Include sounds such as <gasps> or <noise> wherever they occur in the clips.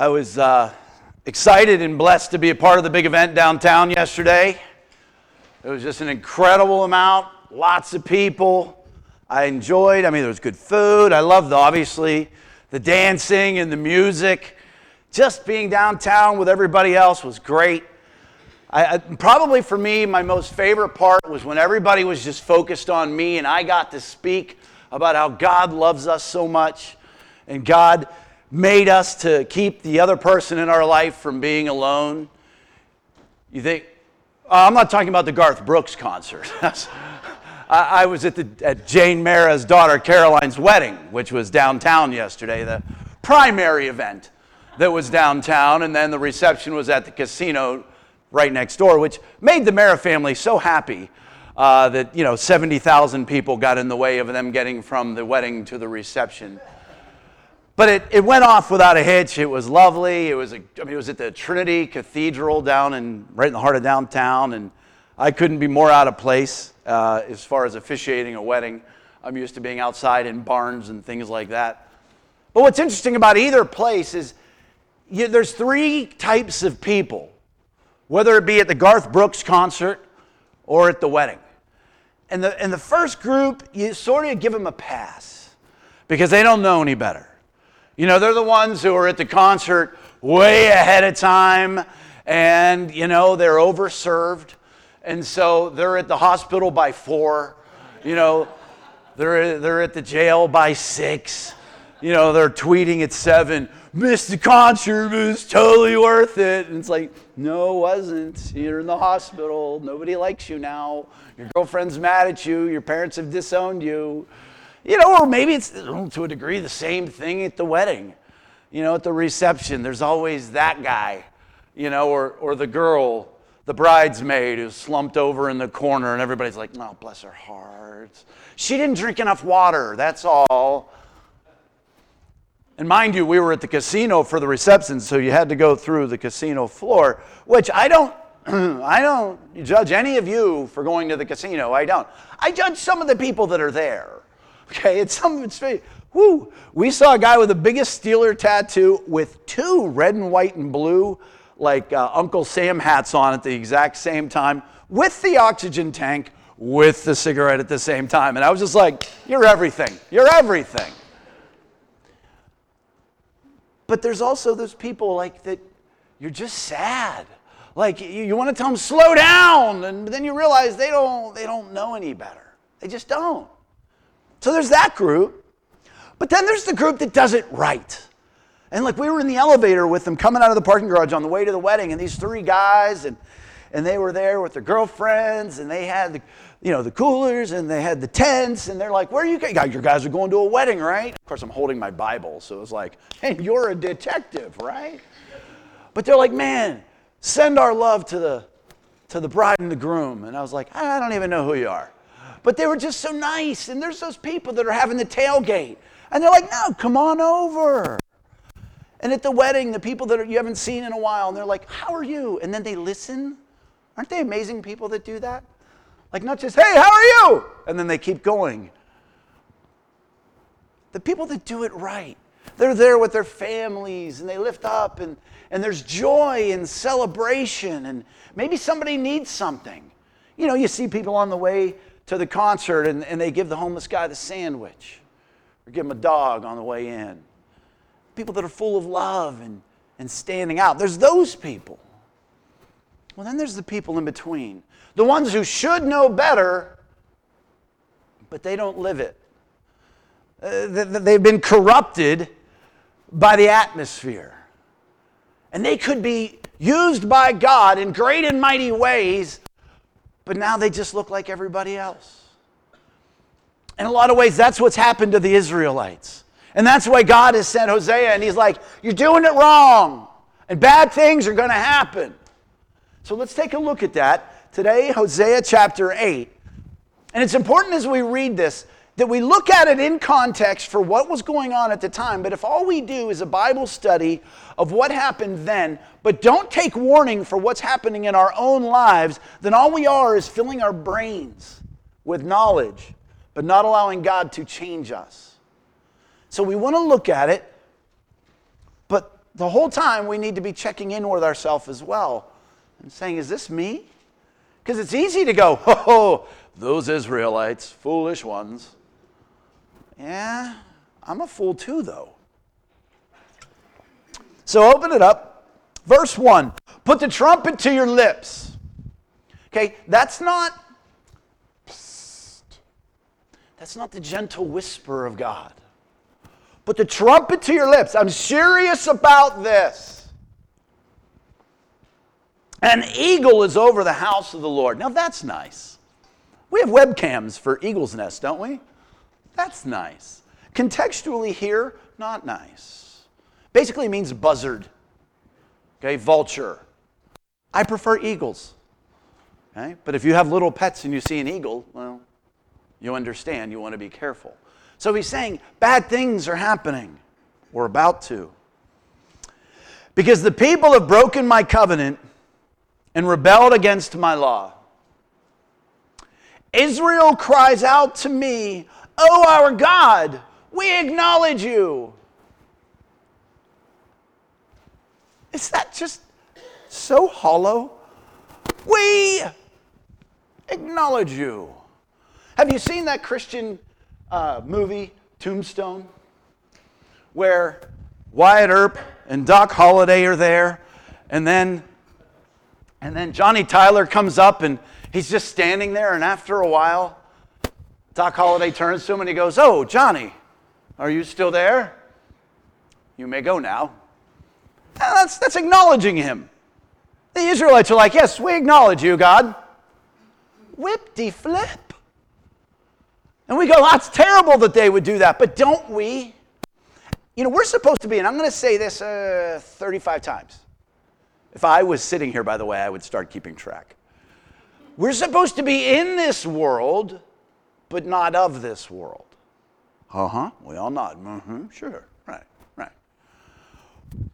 I was uh, excited and blessed to be a part of the big event downtown yesterday. It was just an incredible amount, lots of people. I enjoyed, I mean, there was good food. I loved, obviously, the dancing and the music. Just being downtown with everybody else was great. I, I, probably for me, my most favorite part was when everybody was just focused on me and I got to speak about how God loves us so much and God made us to keep the other person in our life from being alone. You think, uh, I'm not talking about the Garth Brooks concert. <laughs> I, I, was at, the, at Jane Mara's daughter Caroline's wedding, which was downtown yesterday, the primary event that was downtown, and then the reception was at the casino right next door, which made the Mara family so happy uh, that you know 70,000 people got in the way of them getting from the wedding to the reception. But it, it went off without a hitch. It was lovely. It was, a, I mean, it was at the Trinity Cathedral down in, right in the heart of downtown, and I couldn't be more out of place uh, as far as officiating a wedding. I'm used to being outside in barns and things like that. But what's interesting about either place is you, there's three types of people whether it be at the Garth Brooks concert or at the wedding. And the, and the first group, you sort of give them a pass because they don't know any better. You know, they're the ones who are at the concert way ahead of time and, you know, they're overserved. And so they're at the hospital by four. You know, they're, they're at the jail by six. You know, they're tweeting at seven missed the concert, was totally worth it. And it's like, no, it wasn't. You're in the hospital. Nobody likes you now. Your girlfriend's mad at you. Your parents have disowned you. You know, or maybe it's to a degree the same thing at the wedding. You know, at the reception, there's always that guy, you know, or, or the girl, the bridesmaid who's slumped over in the corner, and everybody's like, oh, bless her heart. She didn't drink enough water, that's all. And mind you, we were at the casino for the reception, so you had to go through the casino floor, which I don't <clears throat> I don't judge any of you for going to the casino. I don't. I judge some of the people that are there. Okay, it's some it's whoo. We saw a guy with the biggest Steeler tattoo with two red and white and blue, like uh, Uncle Sam hats on at the exact same time, with the oxygen tank, with the cigarette at the same time. And I was just like, you're everything. You're everything. But there's also those people like that you're just sad. Like you, you want to tell them slow down, and then you realize they don't they don't know any better. They just don't. So there's that group. But then there's the group that does it right. And like we were in the elevator with them coming out of the parking garage on the way to the wedding, and these three guys, and and they were there with their girlfriends, and they had the, you know, the coolers and they had the tents, and they're like, "Where are you guys? Your guys are going to a wedding, right?" Of course, I'm holding my Bible, so it was like, "Hey, you're a detective, right?" But they're like, "Man, send our love to the to the bride and the groom," and I was like, "I don't even know who you are," but they were just so nice. And there's those people that are having the tailgate, and they're like, "No, come on over." And at the wedding, the people that you haven't seen in a while, and they're like, How are you? And then they listen. Aren't they amazing people that do that? Like, not just, hey, how are you? And then they keep going. The people that do it right, they're there with their families and they lift up and, and there's joy and celebration and maybe somebody needs something. You know, you see people on the way to the concert and, and they give the homeless guy the sandwich or give him a dog on the way in. People that are full of love and, and standing out. There's those people. Well, then there's the people in between the ones who should know better, but they don't live it. Uh, they've been corrupted by the atmosphere. And they could be used by God in great and mighty ways, but now they just look like everybody else. In a lot of ways, that's what's happened to the Israelites. And that's why God has sent Hosea, and he's like, You're doing it wrong, and bad things are going to happen. So let's take a look at that today, Hosea chapter 8. And it's important as we read this that we look at it in context for what was going on at the time. But if all we do is a Bible study of what happened then, but don't take warning for what's happening in our own lives, then all we are is filling our brains with knowledge, but not allowing God to change us. So we want to look at it, but the whole time we need to be checking in with ourselves as well and saying, Is this me? Because it's easy to go, <laughs> Oh, those Israelites, foolish ones. Yeah, I'm a fool too, though. So open it up. Verse 1 Put the trumpet to your lips. Okay, that's not. That's not the gentle whisper of God. Put the trumpet to your lips. I'm serious about this. An eagle is over the house of the Lord. Now that's nice. We have webcams for Eagle's Nest, don't we? That's nice. Contextually here, not nice. Basically means buzzard. Okay, vulture. I prefer eagles. Okay? But if you have little pets and you see an eagle, well, you understand, you want to be careful. So he's saying bad things are happening, or about to. Because the people have broken my covenant and rebelled against my law. Israel cries out to me, Oh, our God, we acknowledge you. Is that just so hollow? We acknowledge you. Have you seen that Christian uh, movie, Tombstone, where Wyatt Earp and Doc Holliday are there, and then and then Johnny Tyler comes up and he's just standing there, and after a while, Doc Holliday turns to him and he goes, Oh, Johnny, are you still there? You may go now. That's, that's acknowledging him. The Israelites are like, Yes, we acknowledge you, God. Whip de flip. And we go, That's terrible that they would do that, but don't we? You know, we're supposed to be, and I'm going to say this uh, 35 times. If I was sitting here, by the way, I would start keeping track. We're supposed to be in this world, but not of this world. Uh huh. We all nod. Mm-hmm. Sure. Right. Right.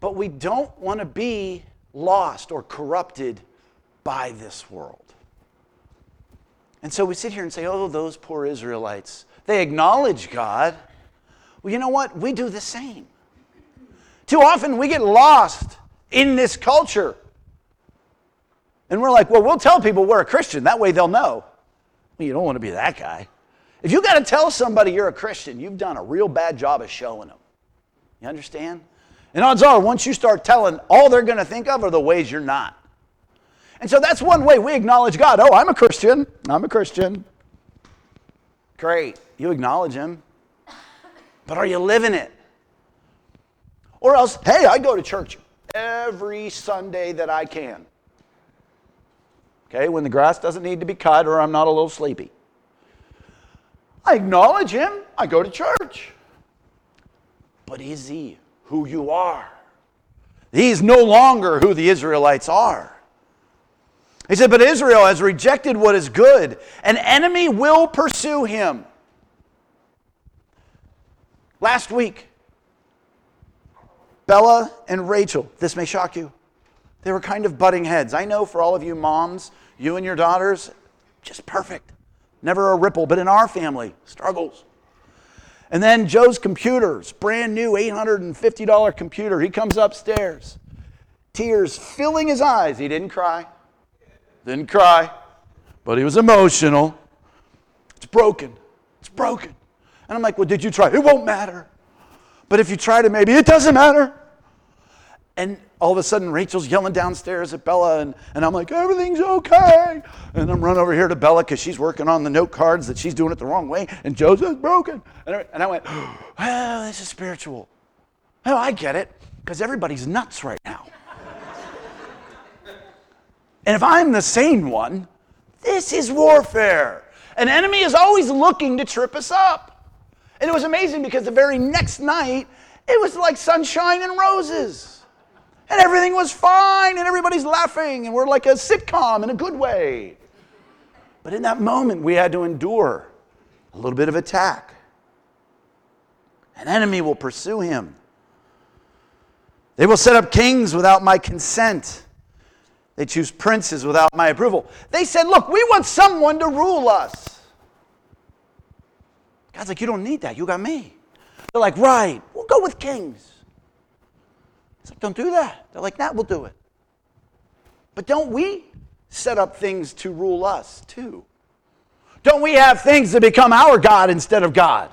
But we don't want to be lost or corrupted by this world. And so we sit here and say, oh, those poor Israelites. They acknowledge God. Well, you know what? We do the same. Too often we get lost in this culture. And we're like, well, we'll tell people we're a Christian. That way they'll know. Well, you don't want to be that guy. If you got to tell somebody you're a Christian, you've done a real bad job of showing them. You understand? And odds are, once you start telling, all they're going to think of are the ways you're not. And so that's one way we acknowledge God. Oh, I'm a Christian. I'm a Christian. Great. You acknowledge Him. But are you living it? Or else, hey, I go to church every Sunday that I can. Okay, when the grass doesn't need to be cut or I'm not a little sleepy. I acknowledge him. I go to church. But is he who you are? He's no longer who the Israelites are. He said, But Israel has rejected what is good. An enemy will pursue him. Last week, Bella and Rachel, this may shock you, they were kind of butting heads. I know for all of you moms, you and your daughters, just perfect. Never a ripple, but in our family, struggles. And then Joe's computers, brand new $850 computer. He comes upstairs, tears filling his eyes. He didn't cry. Didn't cry, but he was emotional. It's broken. It's broken. And I'm like, well, did you try? It won't matter. But if you try to, maybe it doesn't matter. And all of a sudden, Rachel's yelling downstairs at Bella, and, and I'm like, everything's okay. And I'm running over here to Bella because she's working on the note cards that she's doing it the wrong way, and Joseph's broken. And I, and I went, <gasps> well, this is spiritual. Oh, I get it, because everybody's nuts right now. <laughs> and if I'm the sane one, this is warfare. An enemy is always looking to trip us up. And it was amazing because the very next night, it was like sunshine and roses. And everything was fine, and everybody's laughing, and we're like a sitcom in a good way. But in that moment, we had to endure a little bit of attack. An enemy will pursue him. They will set up kings without my consent. They choose princes without my approval. They said, Look, we want someone to rule us. God's like, You don't need that. You got me. They're like, Right, we'll go with kings. He's like, don't do that. They're like, that will do it. But don't we set up things to rule us too? Don't we have things that become our God instead of God?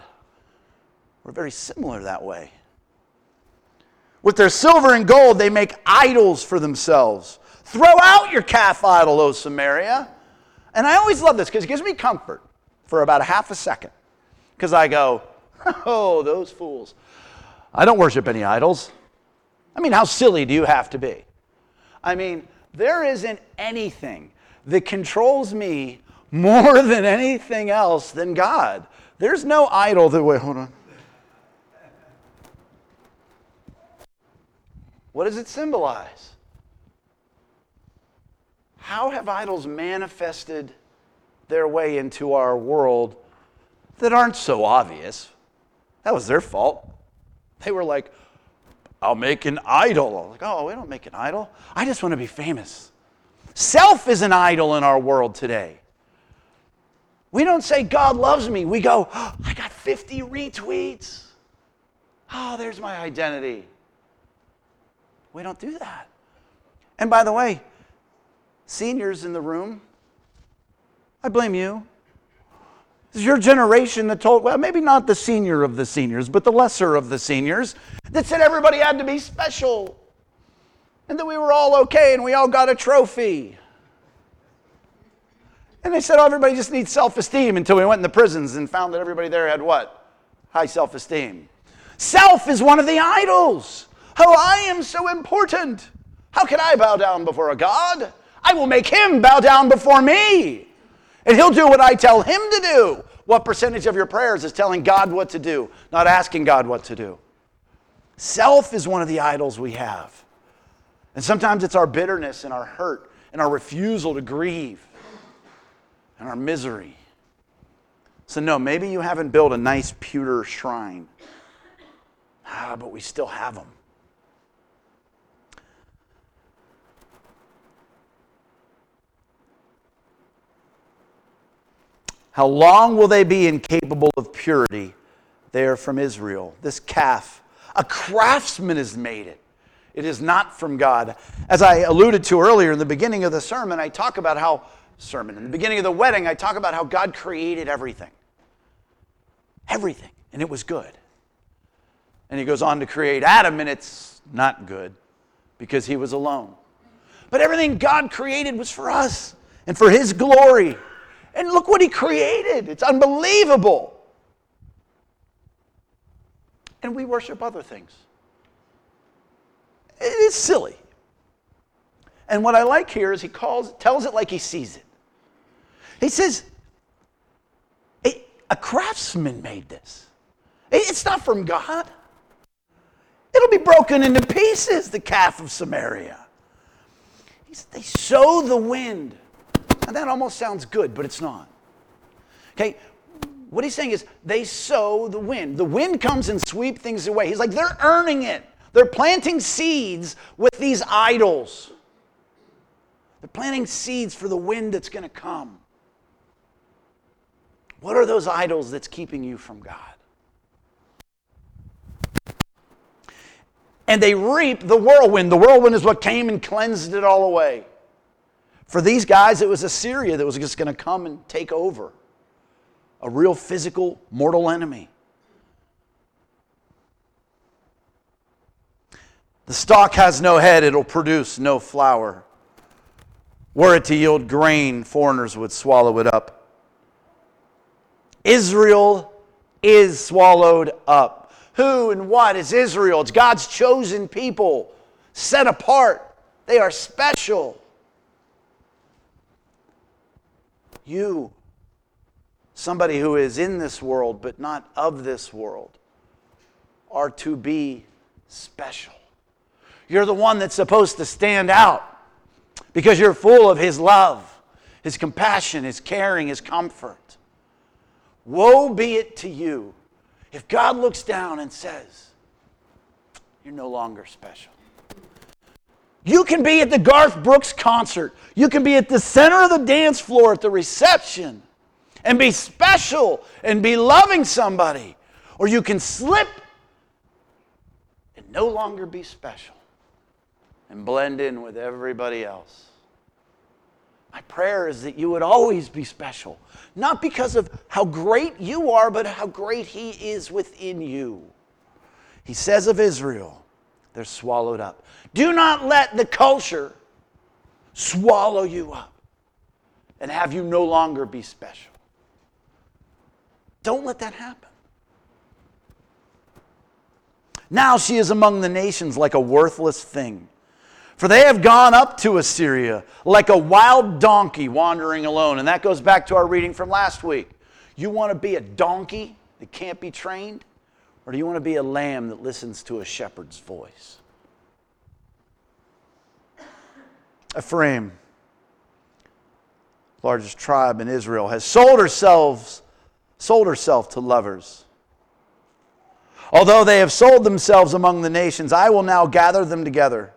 We're very similar that way. With their silver and gold, they make idols for themselves. Throw out your calf idol, O Samaria. And I always love this because it gives me comfort for about a half a second. Because I go, <laughs> oh, those fools. I don't worship any idols. I mean, how silly do you have to be? I mean, there isn't anything that controls me more <laughs> than anything else than God. There's no idol that, wait, hold on. What does it symbolize? How have idols manifested their way into our world that aren't so obvious? That was their fault. They were like, I'll make an idol. Like, oh, we don't make an idol. I just want to be famous. Self is an idol in our world today. We don't say, God loves me. We go, oh, I got 50 retweets. Oh, there's my identity. We don't do that. And by the way, seniors in the room, I blame you. This is your generation that told, well, maybe not the senior of the seniors, but the lesser of the seniors, that said everybody had to be special and that we were all okay and we all got a trophy. And they said, oh, everybody just needs self esteem until we went in the prisons and found that everybody there had what? High self esteem. Self is one of the idols. Oh, I am so important. How can I bow down before a God? I will make him bow down before me. And he'll do what I tell him to do. What percentage of your prayers is telling God what to do, not asking God what to do? Self is one of the idols we have. And sometimes it's our bitterness and our hurt and our refusal to grieve and our misery. So, no, maybe you haven't built a nice pewter shrine, ah, but we still have them. How long will they be incapable of purity? They are from Israel. This calf, a craftsman has made it. It is not from God. As I alluded to earlier in the beginning of the sermon, I talk about how, sermon, in the beginning of the wedding, I talk about how God created everything. Everything. And it was good. And he goes on to create Adam, and it's not good because he was alone. But everything God created was for us and for his glory. And look what he created. It's unbelievable. And we worship other things. It is silly. And what I like here is he calls, tells it like he sees it. He says, a, craftsman made this. It's not from God. It'll be broken into pieces, the calf of Samaria. They sow the wind and that almost sounds good, but it's not. Okay, what he's saying is they sow the wind. The wind comes and sweep things away. He's like, they're earning it. They're planting seeds with these idols. They're planting seeds for the wind that's going to come. What are those idols that's keeping you from God? And they reap the whirlwind. The whirlwind is what came and cleansed it all away. For these guys, it was Assyria that was just going to come and take over a real physical, mortal enemy. The stalk has no head, it'll produce no flower. Were it to yield grain, foreigners would swallow it up. Israel is swallowed up. Who and what is Israel? It's God's chosen people, set apart. They are special. You, somebody who is in this world but not of this world, are to be special. You're the one that's supposed to stand out because you're full of His love, His compassion, His caring, His comfort. Woe be it to you if God looks down and says, You're no longer special. You can be at the Garth Brooks concert. You can be at the center of the dance floor at the reception and be special and be loving somebody. Or you can slip and no longer be special. and blend in with everybody else. My prayer is that you would always be special, not because of how great you are, but how great He is within you. He says of Israel, they're swallowed up. Do not let the culture swallow you up and have you no longer be special. Don't let that happen. Now she is among the nations like a worthless thing. For they have gone up to Assyria like a wild donkey wandering alone. And that goes back to our reading from last week. You want to be a donkey that can't be trained? Or do you want to be a lamb that listens to a shepherd's voice? Ephraim, largest tribe in Israel, has sold herself, sold herself to lovers. Although they have sold themselves among the nations, I will now gather them together.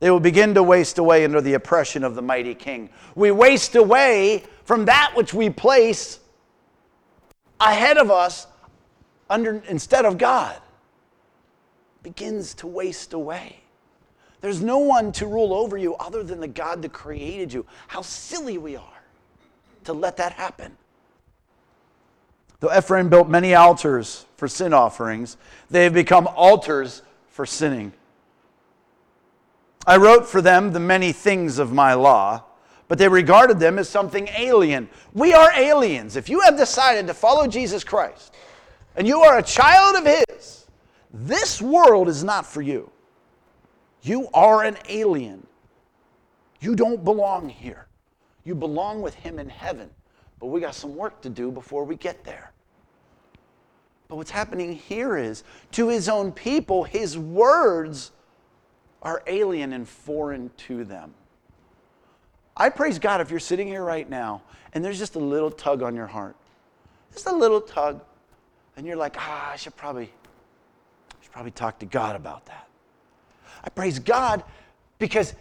They will begin to waste away under the oppression of the mighty king. We waste away from that which we place ahead of us under, instead of God. Begins to waste away. There's no one to rule over you other than the God that created you. How silly we are to let that happen. Though Ephraim built many altars for sin offerings, they have become altars for sinning. I wrote for them the many things of my law, but they regarded them as something alien. We are aliens. If you have decided to follow Jesus Christ and you are a child of His, this world is not for you. You are an alien. You don't belong here. You belong with Him in heaven. But we got some work to do before we get there. But what's happening here is to his own people, his words are alien and foreign to them. I praise God if you're sitting here right now and there's just a little tug on your heart. Just a little tug. And you're like, ah, I should probably, I should probably talk to God about that. I praise God because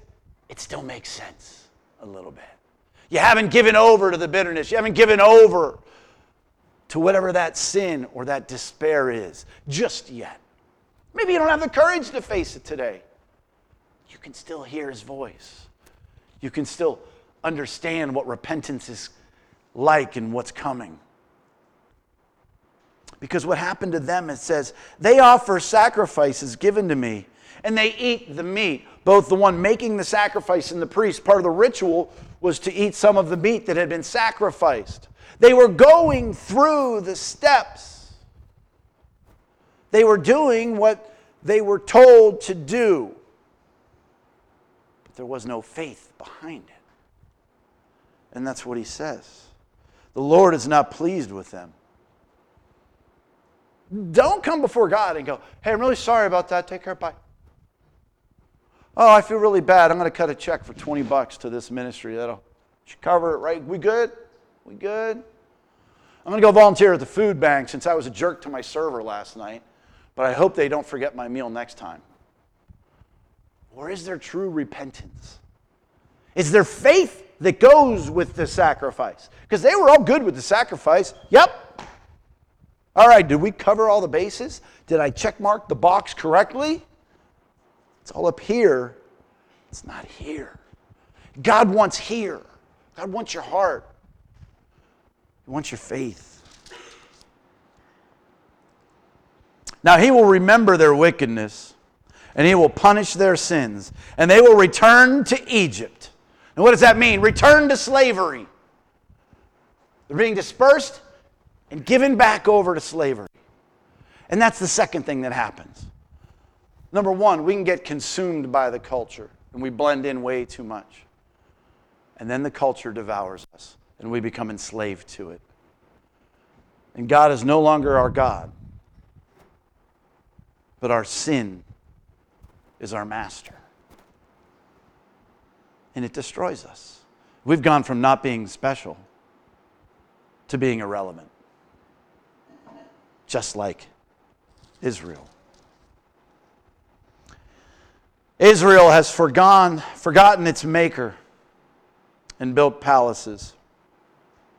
it still makes sense a little bit. You haven't given over to the bitterness. You haven't given over to whatever that sin or that despair is just yet. Maybe you don't have the courage to face it today. You can still hear his voice. You can still understand what repentance is like and what's coming. Because what happened to them, it says, they offer sacrifices given to me, and they eat the meat. Both the one making the sacrifice and the priest, part of the ritual was to eat some of the meat that had been sacrificed. They were going through the steps. They were doing what they were told to do. But there was no faith behind it. And that's what he says. The Lord is not pleased with them. Don't come before God and go, hey, I'm really sorry about that. Take care. Bye. Oh, I feel really bad. I'm going to cut a check for 20 bucks to this ministry. That'll cover it, right? We good? We good? I'm going to go volunteer at the food bank since I was a jerk to my server last night, but I hope they don't forget my meal next time. Or is there true repentance? Is there faith that goes with the sacrifice? Because they were all good with the sacrifice. Yep. All right, did we cover all the bases? Did I check mark the box correctly? It's all up here. It's not here. God wants here. God wants your heart. He wants your faith. Now he will remember their wickedness, and he will punish their sins, and they will return to Egypt. And what does that mean? Return to slavery. They're being dispersed and given back over to slavery. And that's the second thing that happens. Number one, we can get consumed by the culture and we blend in way too much. And then the culture devours us and we become enslaved to it. And God is no longer our God, but our sin is our master. And it destroys us. We've gone from not being special to being irrelevant, just like Israel. Israel has forgone, forgotten its maker and built palaces.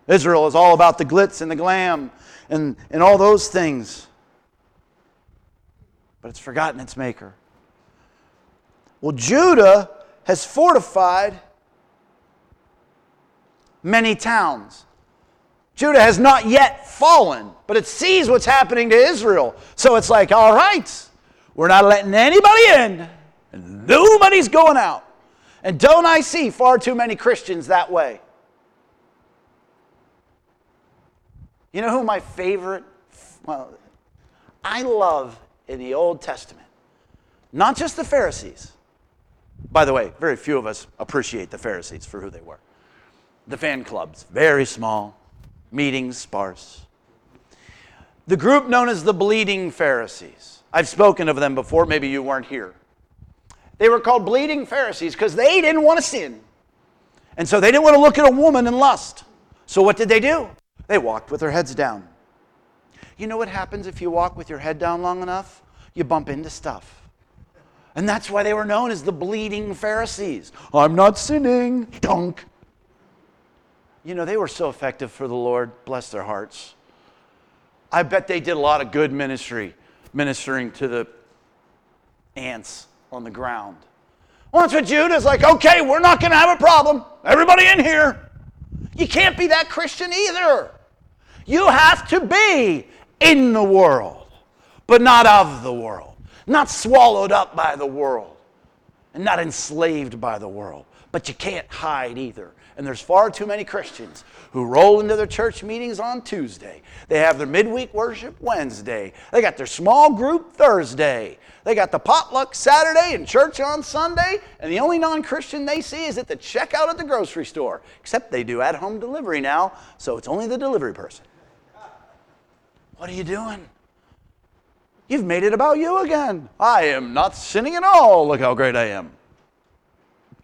Israel is all about the glitz and the glam and, and all those things. But it's forgotten its maker. Well, Judah has fortified many towns. Judah has not yet fallen, but it sees what's happening to Israel. So it's like, all right, we're not letting anybody in, and nobody's going out. And don't I see far too many Christians that way? You know who my favorite, well, I love in the Old Testament? Not just the Pharisees. By the way, very few of us appreciate the Pharisees for who they were. The fan clubs, very small, meetings sparse. The group known as the Bleeding Pharisees. I've spoken of them before, maybe you weren't here. They were called Bleeding Pharisees because they didn't want to sin. And so they didn't want to look at a woman and lust. So what did they do? They walked with their heads down. You know what happens if you walk with your head down long enough? You bump into stuff. And that's why they were known as the bleeding Pharisees. I'm not sinning. Dunk. You know, they were so effective for the Lord. Bless their hearts. I bet they did a lot of good ministry, ministering to the ants on the ground. That's what Judah's like, okay, we're not going to have a problem. Everybody in here. You can't be that Christian either. You have to be in the world, but not of the world, not swallowed up by the world, and not enslaved by the world. But you can't hide either. And there's far too many Christians who roll into their church meetings on Tuesday. They have their midweek worship Wednesday. They got their small group Thursday. They got the potluck Saturday and church on Sunday. And the only non Christian they see is at the checkout at the grocery store. Except they do at home delivery now, so it's only the delivery person. What are you doing? You've made it about you again. I am not sinning at all. Look how great I am.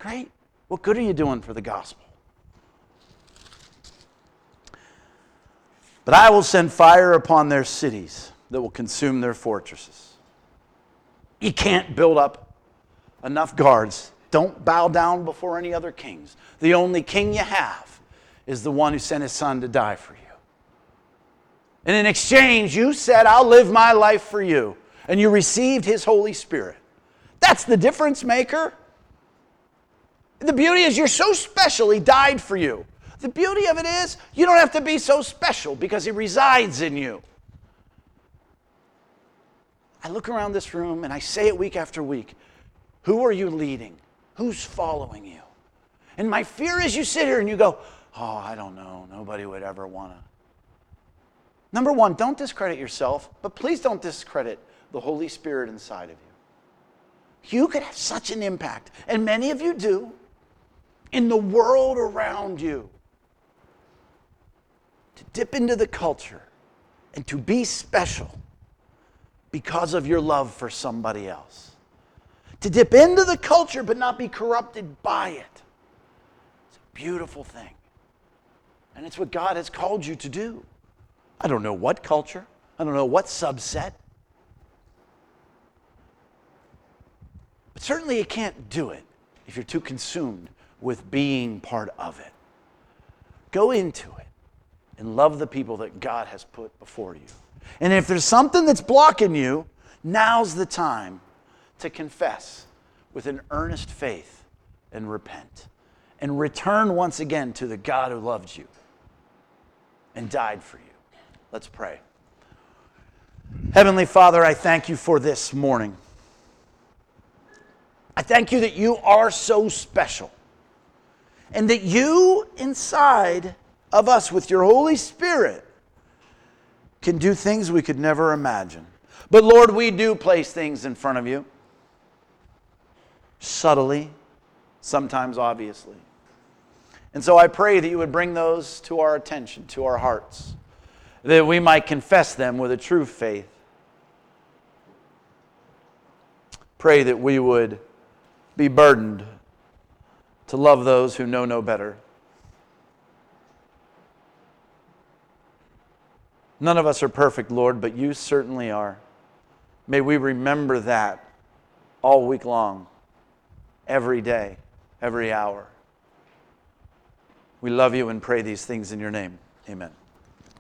Great. What good are you doing for the gospel? But I will send fire upon their cities that will consume their fortresses. You can't build up enough guards. Don't bow down before any other kings. The only king you have is the one who sent his son to die for you. And in exchange, you said, I'll live my life for you. And you received his Holy Spirit. That's the difference maker. The beauty is, you're so special, he died for you. The beauty of it is, you don't have to be so special because he resides in you. I look around this room and I say it week after week Who are you leading? Who's following you? And my fear is you sit here and you go, Oh, I don't know. Nobody would ever want to. Number one, don't discredit yourself, but please don't discredit the Holy Spirit inside of you. You could have such an impact, and many of you do, in the world around you. Dip into the culture and to be special because of your love for somebody else. To dip into the culture but not be corrupted by it. It's a beautiful thing. And it's what God has called you to do. I don't know what culture, I don't know what subset. But certainly you can't do it if you're too consumed with being part of it. Go into it and love the people that God has put before you. And if there's something that's blocking you, now's the time to confess with an earnest faith and repent and return once again to the God who loved you and died for you. Let's pray. Heavenly Father, I thank you for this morning. I thank you that you are so special and that you inside of us with your Holy Spirit can do things we could never imagine. But Lord, we do place things in front of you subtly, sometimes obviously. And so I pray that you would bring those to our attention, to our hearts that we might confess them with a true faith. Pray that we would be burdened to love those who know no better. None of us are perfect, Lord, but you certainly are. May we remember that all week long, every day, every hour. We love you and pray these things in your name. Amen.